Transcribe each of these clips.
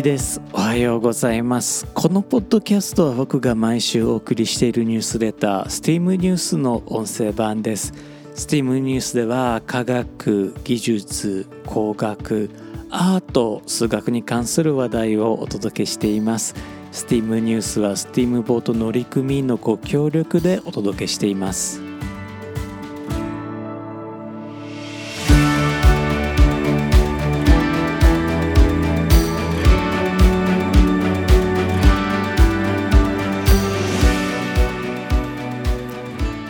です。おはようございます。このポッドキャストは僕が毎週お送りしているニュースレター STEAM ニュースの音声版です。STEAM ニュースでは科学技術工学アート数学に関する話題をお届けしています。STEAM ニュースは STEAM ボート乗組員のご協力でお届けしています。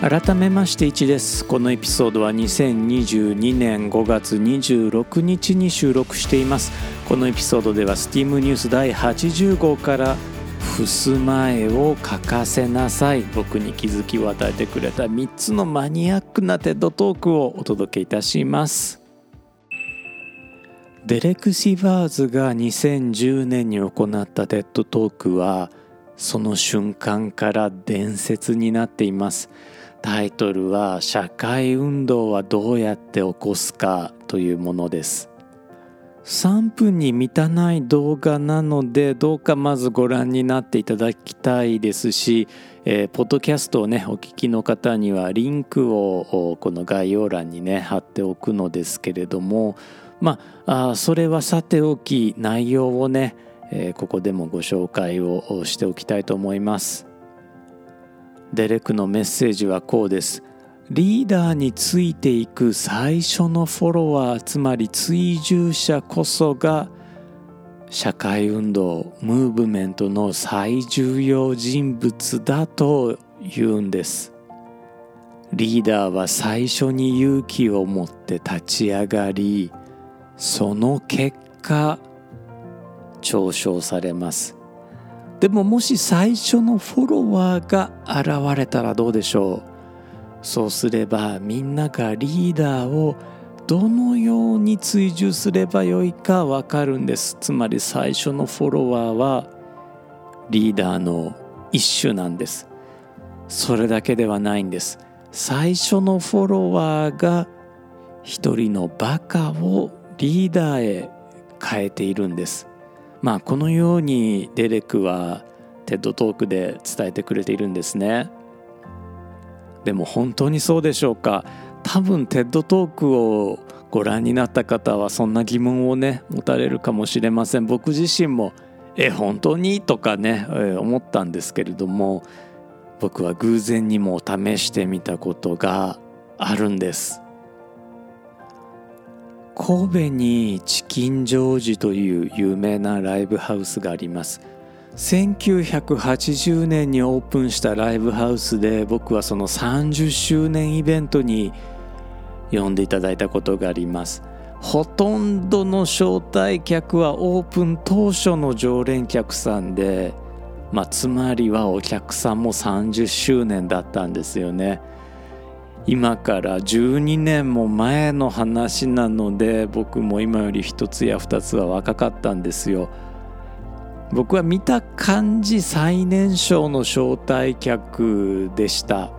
改めまして1です。このエピソードは2022年5月26日に収録しています。このエピソードでは STEAM ニュース第80号から「ふすま絵を描かせなさい」僕に気づきを与えてくれた3つのマニアックな TED トークをお届けいたします。デレク・シバーズが2010年に行った TED トークはその瞬間から伝説になっています。タイトルは社会運動はどうやって起こすかというものです3分に満たない動画なのでどうかまずご覧になっていただきたいですし、えー、ポッドキャストをねお聞きの方にはリンクをこの概要欄にね貼っておくのですけれどもまあそれはさておき内容をね、えー、ここでもご紹介をしておきたいと思います。デレクのメッセージはこうです。リーダーについていく最初のフォロワーつまり追従者こそが社会運動ムーブメントの最重要人物だと言うんです。リーダーは最初に勇気を持って立ち上がりその結果嘲笑されます。でももし最初のフォロワーが現れたらどうでしょう？そうすればみんながリーダーをどのように追従すればよいかわかるんです。つまり最初のフォロワーはリーダーの一種なんです。それだけではないんです。最初のフォロワーが一人のバカをリーダーへ変えているんです。まあこのようにデレクは TED トークで伝えてくれているんですね。でも本当にそうでしょうか。多分 TED トークをご覧になった方はそんな疑問をね持たれるかもしれません。僕自身もえ本当に？とかね、え思ったんですけれども僕は偶然にも試してみたことがあるんです。神戸にチキンジョージという有名なライブハウスがあります。1980年にオープンしたライブハウスで僕はその30周年イベントに呼んでいただいたことがあります。ほとんどの招待客はオープン当初の常連客さんで、まあ、つまりはお客さんも30周年だったんですよね。今から12年も前の話なので僕も今より1つや2つは若かったんですよ。僕は見た感じ最年少の招待客でした。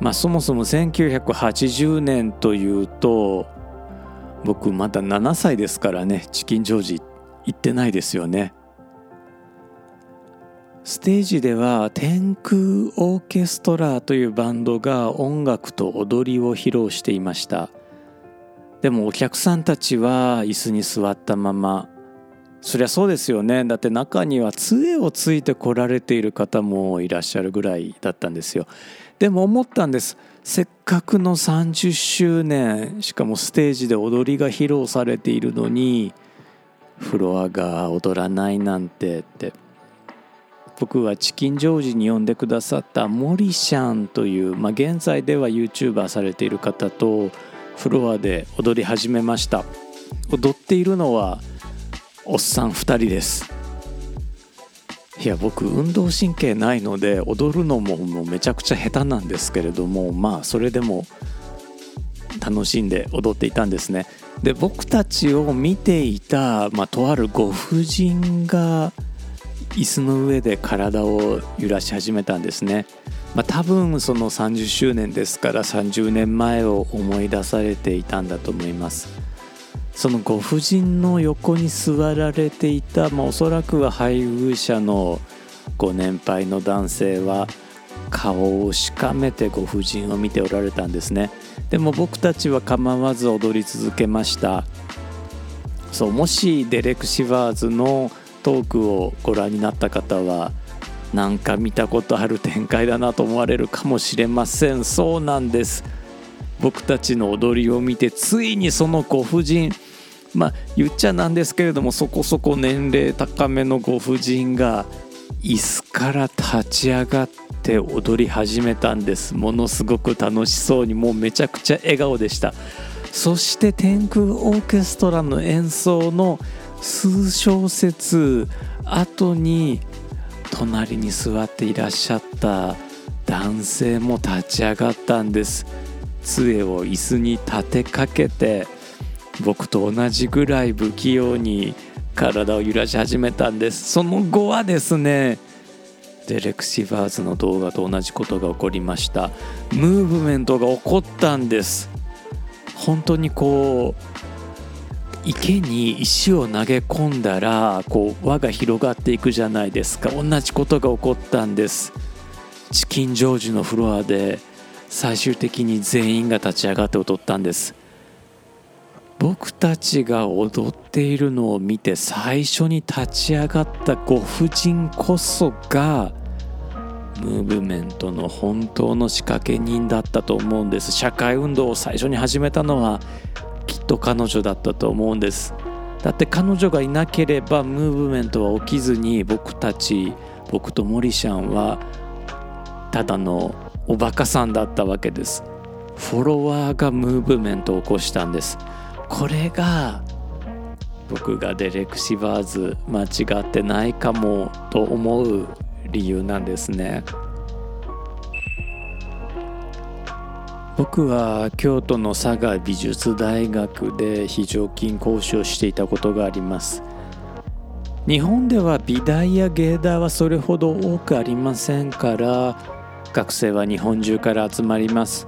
まあそもそも1980年というと僕まだ7歳ですからねチキンジョージ行ってないですよね。ステージでは天空オーケストラというバンドが音楽と踊りを披露していました。でもお客さんたちは椅子に座ったまま。そりゃそうですよね。だって中には杖をついてこられている方もいらっしゃるぐらいだったんですよ。でも思ったんです。せっかくの30周年しかもステージで踊りが披露されているのにフロアが踊らないなんてって。僕はチキンジョージに呼んでくださったモリシャンという、まあ、現在では YouTuber されている方とフロアで踊り始めました。踊っているのはおっさん2人です。いや僕運動神経ないので踊るのももうめちゃくちゃ下手なんですけれどもまあそれでも楽しんで踊っていたんですね。で僕たちを見ていた、まあ、とあるご婦人が椅子の上で体を揺らし始めたんですね、まあ、多分その30周年ですから30年前を思い出されていたんだと思います。そのご婦人の横に座られていた、まあ、おそらくは配偶者のご年配の男性は顔をしかめてご婦人を見ておられたんですね。でも僕たちは構わず踊り続けました。そうもしデレク・シバーズのトークをご覧になった方はなんか見たことある展開だなと思われるかもしれません。そうなんです。僕たちの踊りを見てついにそのご婦人まあ言っちゃなんですけれどもそこそこ年齢高めのご婦人が椅子から立ち上がって踊り始めたんです。ものすごく楽しそうにもうめちゃくちゃ笑顔でした。そして天空オーケストラの演奏の数小節後に隣に座っていらっしゃった男性も立ち上がったんです。杖を椅子に立てかけて僕と同じぐらい不器用に体を揺らし始めたんです。その後はですねデレク・シバーズの動画と同じことが起こりました。ムーブメントが起こったんです。本当にこう池に石を投げ込んだらこう輪が広がっていくじゃないですか。同じことが起こったんです。チキンジョージのフロアで最終的に全員が立ち上がって踊ったんです。僕たちが踊っているのを見て最初に立ち上がったご婦人こそがムーブメントの本当の仕掛け人だったと思うんです。社会運動を最初に始めたのはきっと彼女だったと思うんです。だって彼女がいなければムーブメントは起きずに僕たち僕とモリシャンはただのおバカさんだったわけです。フォロワーがムーブメントを起こしたんです。これが僕がデレク・シバーズ間違ってないかもと思う理由なんですね。僕は京都の佐賀美術大学で非常勤講師をしていたことがあります。日本では美大や芸大はそれほど多くありませんから学生は日本中から集まります。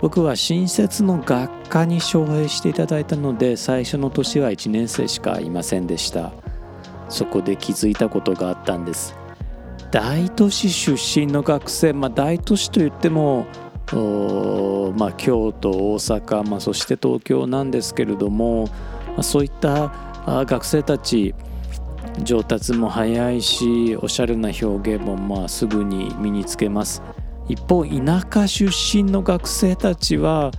僕は新設の学科に招聘していただいたので最初の年は1年生しかいませんでした。そこで気づいたことがあったんです。大都市出身の学生、まあ、大都市といってもまあ、京都大阪、まあ、そして東京なんですけれども、まあ、そういった学生たち上達も早いしおしゃれな表現もまあすぐに身につけます。一方田舎出身の学生たちは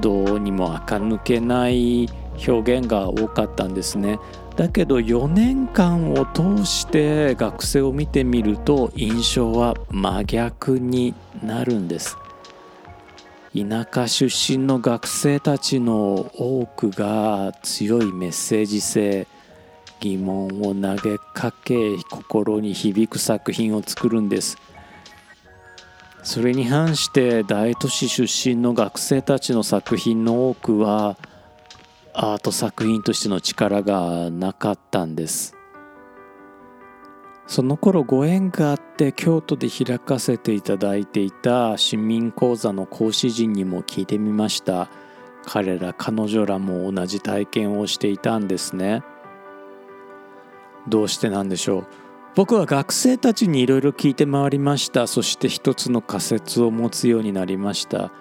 どうにも垢抜けない表現が多かったんですね。だけど4年間を通して学生を見てみると印象は真逆になるんです。田舎出身の学生たちの多くが強いメッセージ性疑問を投げかけ心に響く作品を作るんです。それに反して大都市出身の学生たちの作品の多くはアート作品としての力がなかったんです。その頃ご縁があって京都で開かせていただいていた市民講座の講師陣にも聞いてみました。彼ら彼女らも同じ体験をしていたんですね。どうしてなんでしょう。僕は学生たちにいろいろ聞いて回りました。そして一つの仮説を持つようになりました。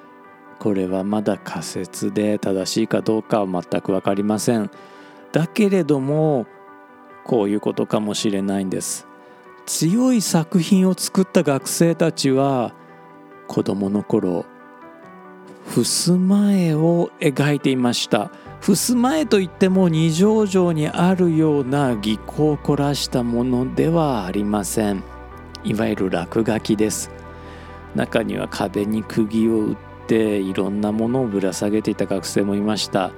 これはまだ仮説で正しいかどうかは全く分かりません。だけれどもこういうことかもしれないんです。強い作品を作った学生たちは子供の頃襖絵を描いていました。襖絵といっても二条城にあるような技巧を凝らしたものではありません。いわゆる落書きです。中には壁に釘を打っていろんなものをぶら下げていた学生もいました。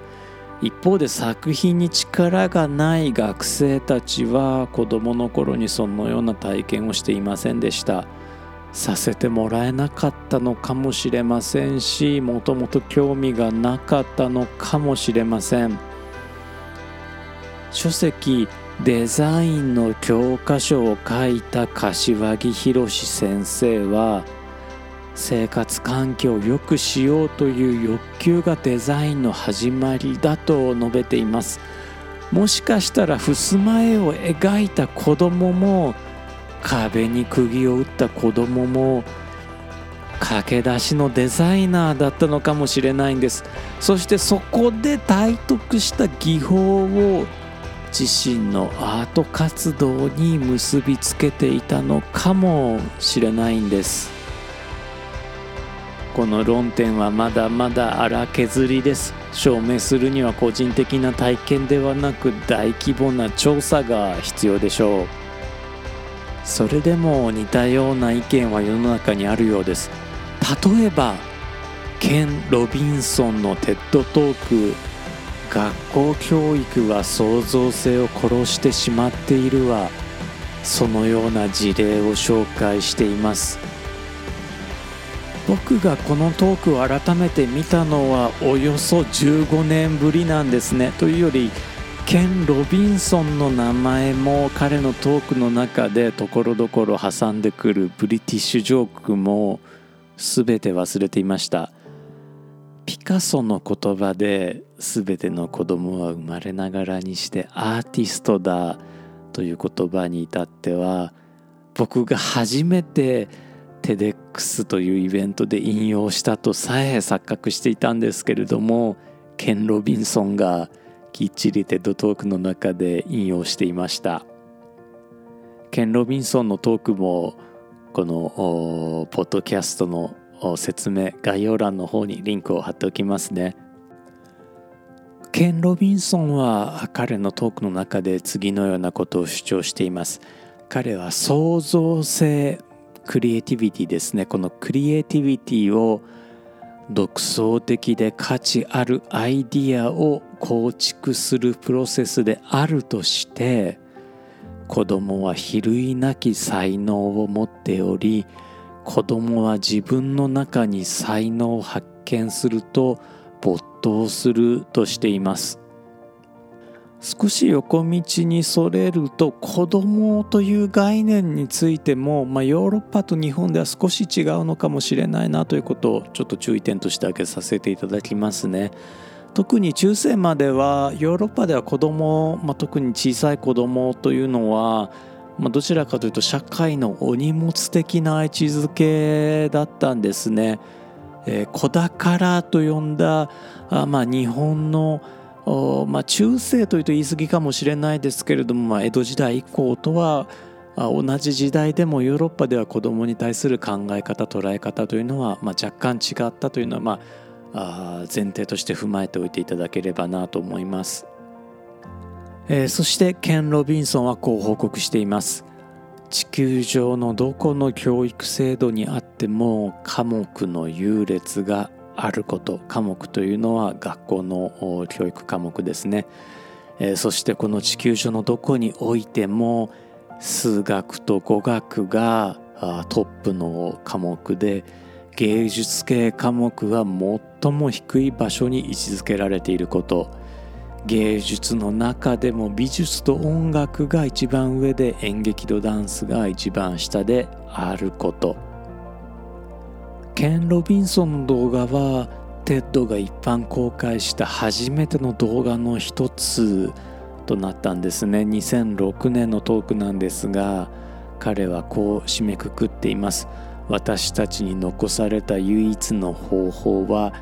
一方で作品に力がない学生たちは子どもの頃にそのような体験をしていませんでした。させてもらえなかったのかもしれませんしもともと興味がなかったのかもしれません。書籍デザインの教科書を書いた柏木宏先生は生活環境を良くしようという欲求がデザインの始まりだと述べています。もしかしたら襖絵を描いた子供も壁に釘を打った子供も駆け出しのデザイナーだったのかもしれないんです。そしてそこで体得した技法を自身のアート活動に結びつけていたのかもしれないんです。この論点はまだまだ荒削りです。証明するには個人的な体験ではなく大規模な調査が必要でしょう。それでも似たような意見は世の中にあるようです。例えばケン・ロビンソンのテッドトーク。学校教育は創造性を殺してしまっているはそのような事例を紹介しています。僕がこのトークを改めて見たのはおよそ15年ぶりなんですね。というよりケン・ロビンソンの名前も彼のトークの中でところどころ挟んでくるブリティッシュジョークも全て忘れていました。ピカソの言葉で全ての子供は生まれながらにしてアーティストだという言葉に至っては僕が初めて TEDx というイベントで引用したとさえ錯覚していたんですけれどもケン・ロビンソンがきっちり TED トークの中で引用していました。ケン・ロビンソンのトークもこのポッドキャストの説明概要欄の方にリンクを貼っておきますね。ケン・ロビンソンは彼のトークの中で次のようなことを主張しています。彼は創造性クリエイティビティですね。このクリエイティビティを独創的で価値あるアイディアを構築するプロセスであるとして子供は比類なき才能を持っており子供は自分の中に才能を発見すると没頭するとしています。少し横道にそれると子供という概念についても、まあ、ヨーロッパと日本では少し違うのかもしれないなということをちょっと注意点として挙げさせていただきますね。特に中世まではヨーロッパでは子供、まあ、特に小さい子供というのは、まあ、どちらかというと社会のお荷物的な位置づけだったんですね。えー、子宝と呼んだあ、まあ、日本のまあ、中世というと言い過ぎかもしれないですけれども、まあ、江戸時代以降とは同じ時代でもヨーロッパでは子どもに対する考え方捉え方というのは、まあ、若干違ったというのは、まあ、あ前提として踏まえておいていただければなと思います、えー、そしてケン・ロビンソンはこう報告しています。地球上のどこの教育制度にあっても科目の優劣があること科目というのは学校の教育科目ですね、えー、そしてこの地球上のどこにおいても数学と語学がトップの科目で芸術系科目は最も低い場所に位置づけられていること。芸術の中でも美術と音楽が一番上で演劇とダンスが一番下であること。ケン・ロビンソンの動画は TED が一般公開した初めての動画の一つとなったんですね。2006年のトークなんですが彼はこう締めくくっています。私たちに残された唯一の方法は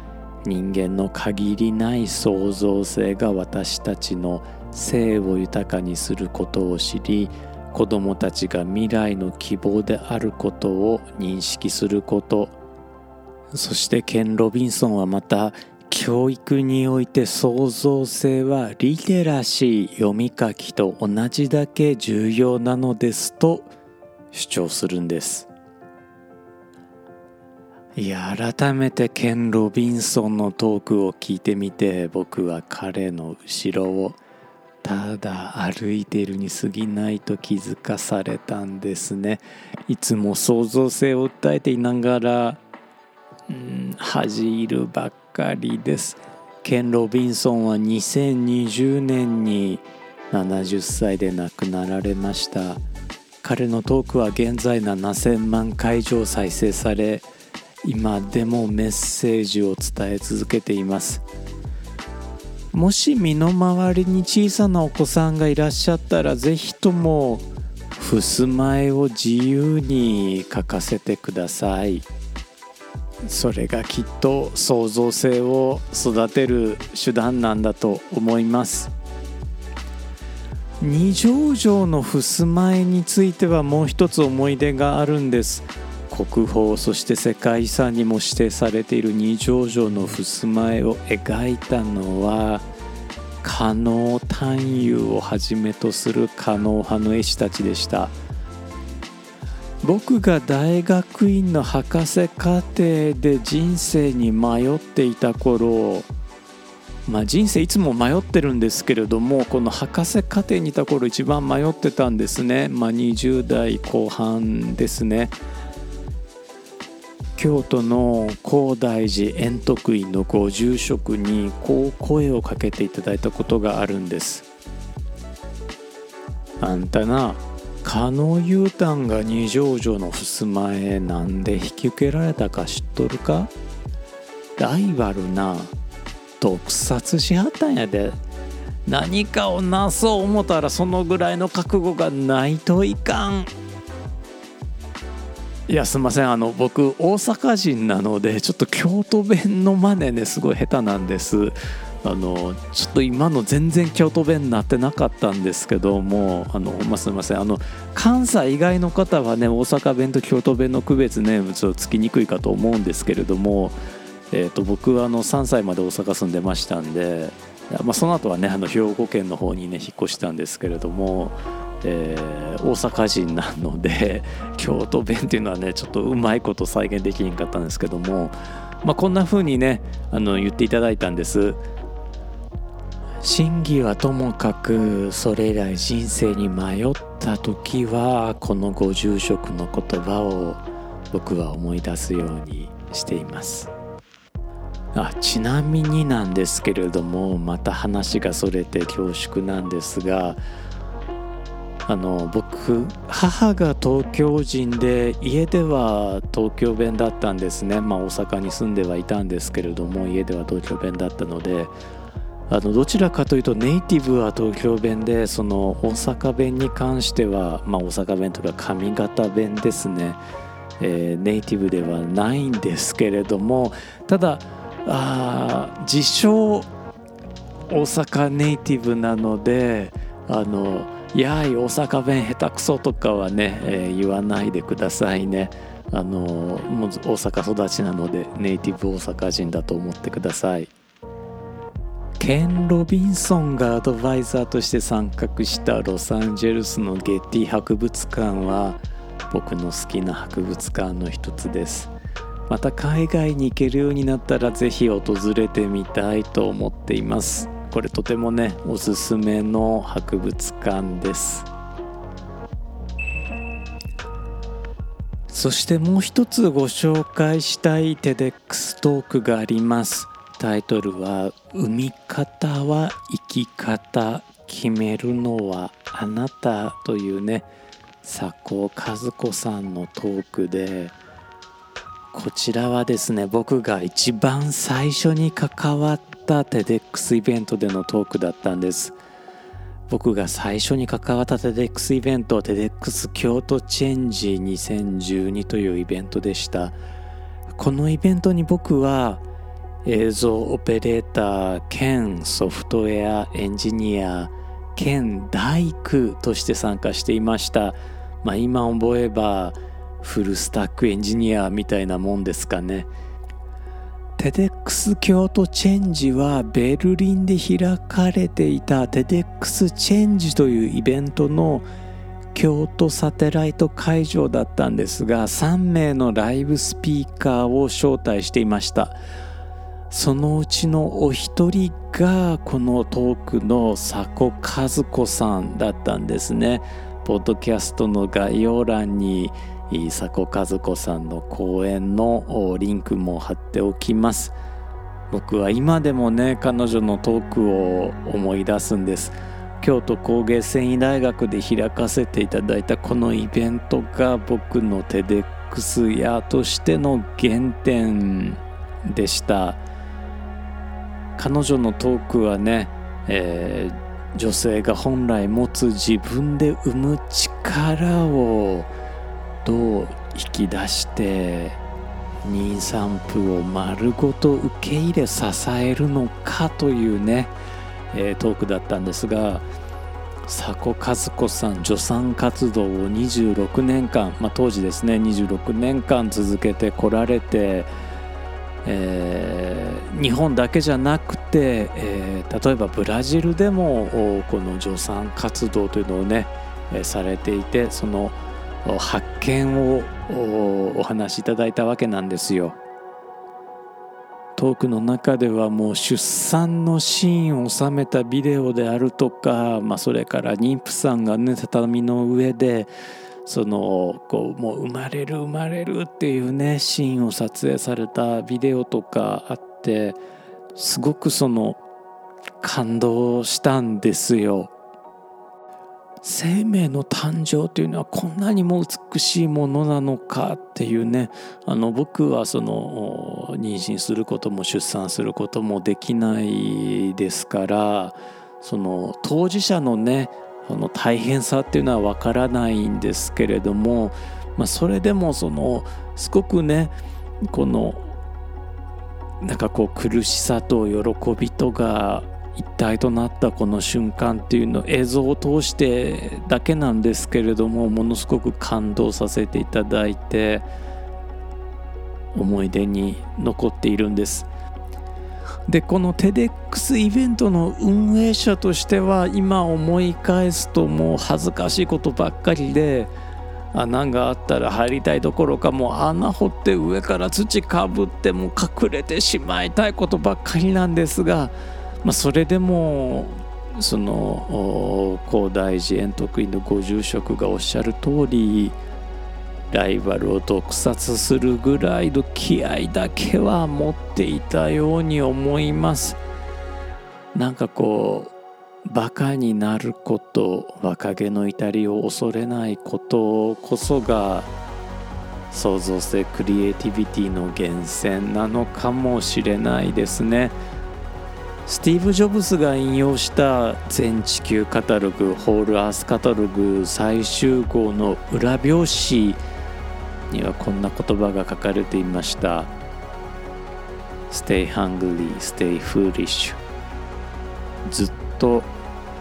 人間の限りない創造性が私たちの性を豊かにすることを知り子どもたちが未来の希望であることを認識すること。そしてケン・ロビンソンはまた教育において創造性はリテラシー読み書きと同じだけ重要なのですと主張するんです。いや改めてケン・ロビンソンのトークを聞いてみて僕は彼の後ろをただ歩いているに過ぎないと気づかされたんですね。いつも創造性を訴えていながらうん恥じるばっかりです。ケン・ロビンソンは2020年に70歳で亡くなられました。彼のトークは現在7000万回以上再生され今でもメッセージを伝え続けています。もし身の回りに小さなお子さんがいらっしゃったら是非とも襖絵を自由に描かせてください。それがきっと創造性を育てる手段なんだと思います。二条城の襖絵についてはもう一つ思い出があるんです。国宝そして世界遺産にも指定されている二条城の襖絵を描いたのは加納探幽をはじめとする加納派の絵師たちでした。僕が大学院の博士課程で人生に迷っていた頃まあ、人生いつも迷ってるんですけれどもこの博士課程にいた頃一番迷ってたんですね、まあ、20代後半ですね。京都の高大寺円徳院のご住職にこう声をかけていただいたことがあるんです。あんたな加納雄丹が二条城の襖絵なんで引き受けられたか知っとるか？ライバルな毒殺しはったんやで。何かをなそう思ったらそのぐらいの覚悟がないといかん。いやすいません。あの僕大阪人なのでちょっと京都弁の真似ねすごい下手なんです。あのちょっと今の全然京都弁になってなかったんですけどもあの、まあ、すみませんあの関西以外の方はね大阪弁と京都弁の区別ねちょっとつきにくいかと思うんですけれどもえーと、僕はあの3歳まで大阪住んでましたんで、まあ、その後はねあの兵庫県の方にね引っ越したんですけれども、えー、大阪人なので京都弁っていうのはねちょっとうまいこと再現できんかったんですけども、まあ、こんな風にねあの言っていただいたんです。真偽はともかくそれ以来人生に迷った時はこのご住職の言葉を僕は思い出すようにしています。あちなみになんですけれどもまた話がそれて恐縮なんですがあの僕母が東京人で家では東京弁だったんですねまあ大阪に住んではいたんですけれども家では東京弁だったのであのどちらかというとネイティブは東京弁でその大阪弁に関しては、まあ、大阪弁とか上方弁ですね、えー、ネイティブではないんですけれどもただあ自称大阪ネイティブなのであのやい大阪弁下手くそとかはね、えー、言わないでくださいね。あのもう大阪育ちなのでネイティブ大阪人だと思ってください。ケン・ロビンソンがアドバイザーとして参画したロサンゼルスのゲッティ博物館は僕の好きな博物館の一つです。また海外に行けるようになったらぜひ訪れてみたいと思っています。これとてもねおすすめの博物館です。そしてもう一つご紹介したい TEDx トークがあります。タイトルは「生み方は生き方決めるのはあなた」というね佐古和子さんのトークでこちらはですね僕が一番最初に関わった TEDx イベントでのトークだったんです。僕が最初に関わった TEDx イベント TEDx 京都チェンジ2012というイベントでした。このイベントに僕は映像オペレーター兼ソフトウェアエンジニア兼大工として参加していました、まあ、今思えばフルスタックエンジニアみたいなもんですかね。 TEDx 京都チェンジはベルリンで開かれていた。 TEDxChange というイベントの京都サテライト会場だったんですが3名のライブスピーカーを招待していました。そのうちのお一人がこのトークの佐古和子さんだったんですね。ポッドキャストの概要欄に佐古和子さんの講演のリンクも貼っておきます。僕は今でもね彼女のトークを思い出すんです。京都工芸繊維大学で開かせていただいたこのイベントが僕の TEDx クス屋としての原点でした。彼女のトークはね、えー、女性が本来持つ自分で生む力をどう引き出して妊産婦を丸ごと受け入れ支えるのかというね、えー、トークだったんですが佐古和子さん助産活動を26年間、まあ、当時ですね26年間続けてこられて、えー、日本だけじゃなくて、えー、例えばブラジルでもこの助産活動というのをね、え、されていてその発見をお話しいただいたわけなんですよ。トークの中ではもう出産のシーンを収めたビデオであるとか、まあ、それから妊婦さんがね畳の上でそのこうもう生まれる生まれるっていうねシーンを撮影されたビデオとかあってすごくその感動したんですよ。生命の誕生というのはこんなにも美しいものなのかっていうねあの僕はその妊娠することも出産することもできないですからその当事者のねその大変さっていうのはわからないんですけれども、まあ、それでもそのすごくねこのなんかこう苦しさと喜びとが一体となったこの瞬間っていうの映像を通してだけなんですけれどもものすごく感動させていただいて思い出に残っているんです。でこの TEDx イベントの運営者としては今思い返すともう恥ずかしいことばっかりで穴があったら入りたいどころかもう穴掘って上から土かぶっても隠れてしまいたいことばっかりなんですがまあ、それでもその高大寺円徳院のご住職がおっしゃる通りライバルを毒殺するぐらいの気合だけは持っていたように思いますなんかこうバカになること若気の至りを恐れないことこそが創造性クリエイティビティの源泉なのかもしれないですね。スティーブ・ジョブズが引用した全地球カタログホールアースカタログ最終号の裏表紙にはこんな言葉が書かれていました。Stay hungry, stay foolish. ずっと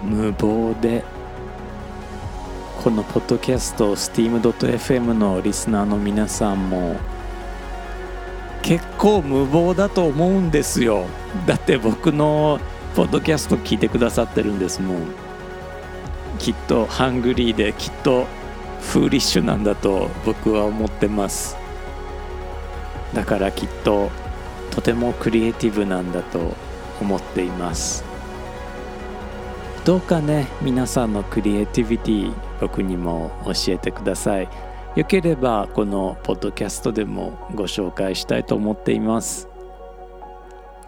無謀でこのポッドキャスト steam.fm のリスナーの皆さんも結構無謀だと思うんですよ。だって僕のポッドキャスト聞いてくださってるんですもん。きっとハングリーできっとフーリッシュなんだと僕は思ってます。だからきっととてもクリエイティブなんだと思っています。どうかね皆さんのクリエイティビティ僕にも教えてください。よければこのポッドキャストでもご紹介したいと思っています。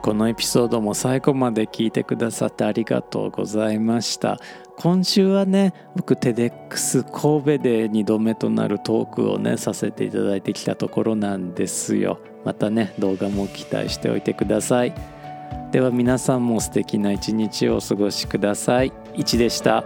このエピソードも最後まで聞いてくださってありがとうございました。今週はね僕 TEDx 神戸で2度目となるトークをねさせていただいてきたところなんですよ。またね動画も期待しておいてください。では皆さんも素敵な一日をお過ごしください。1でした。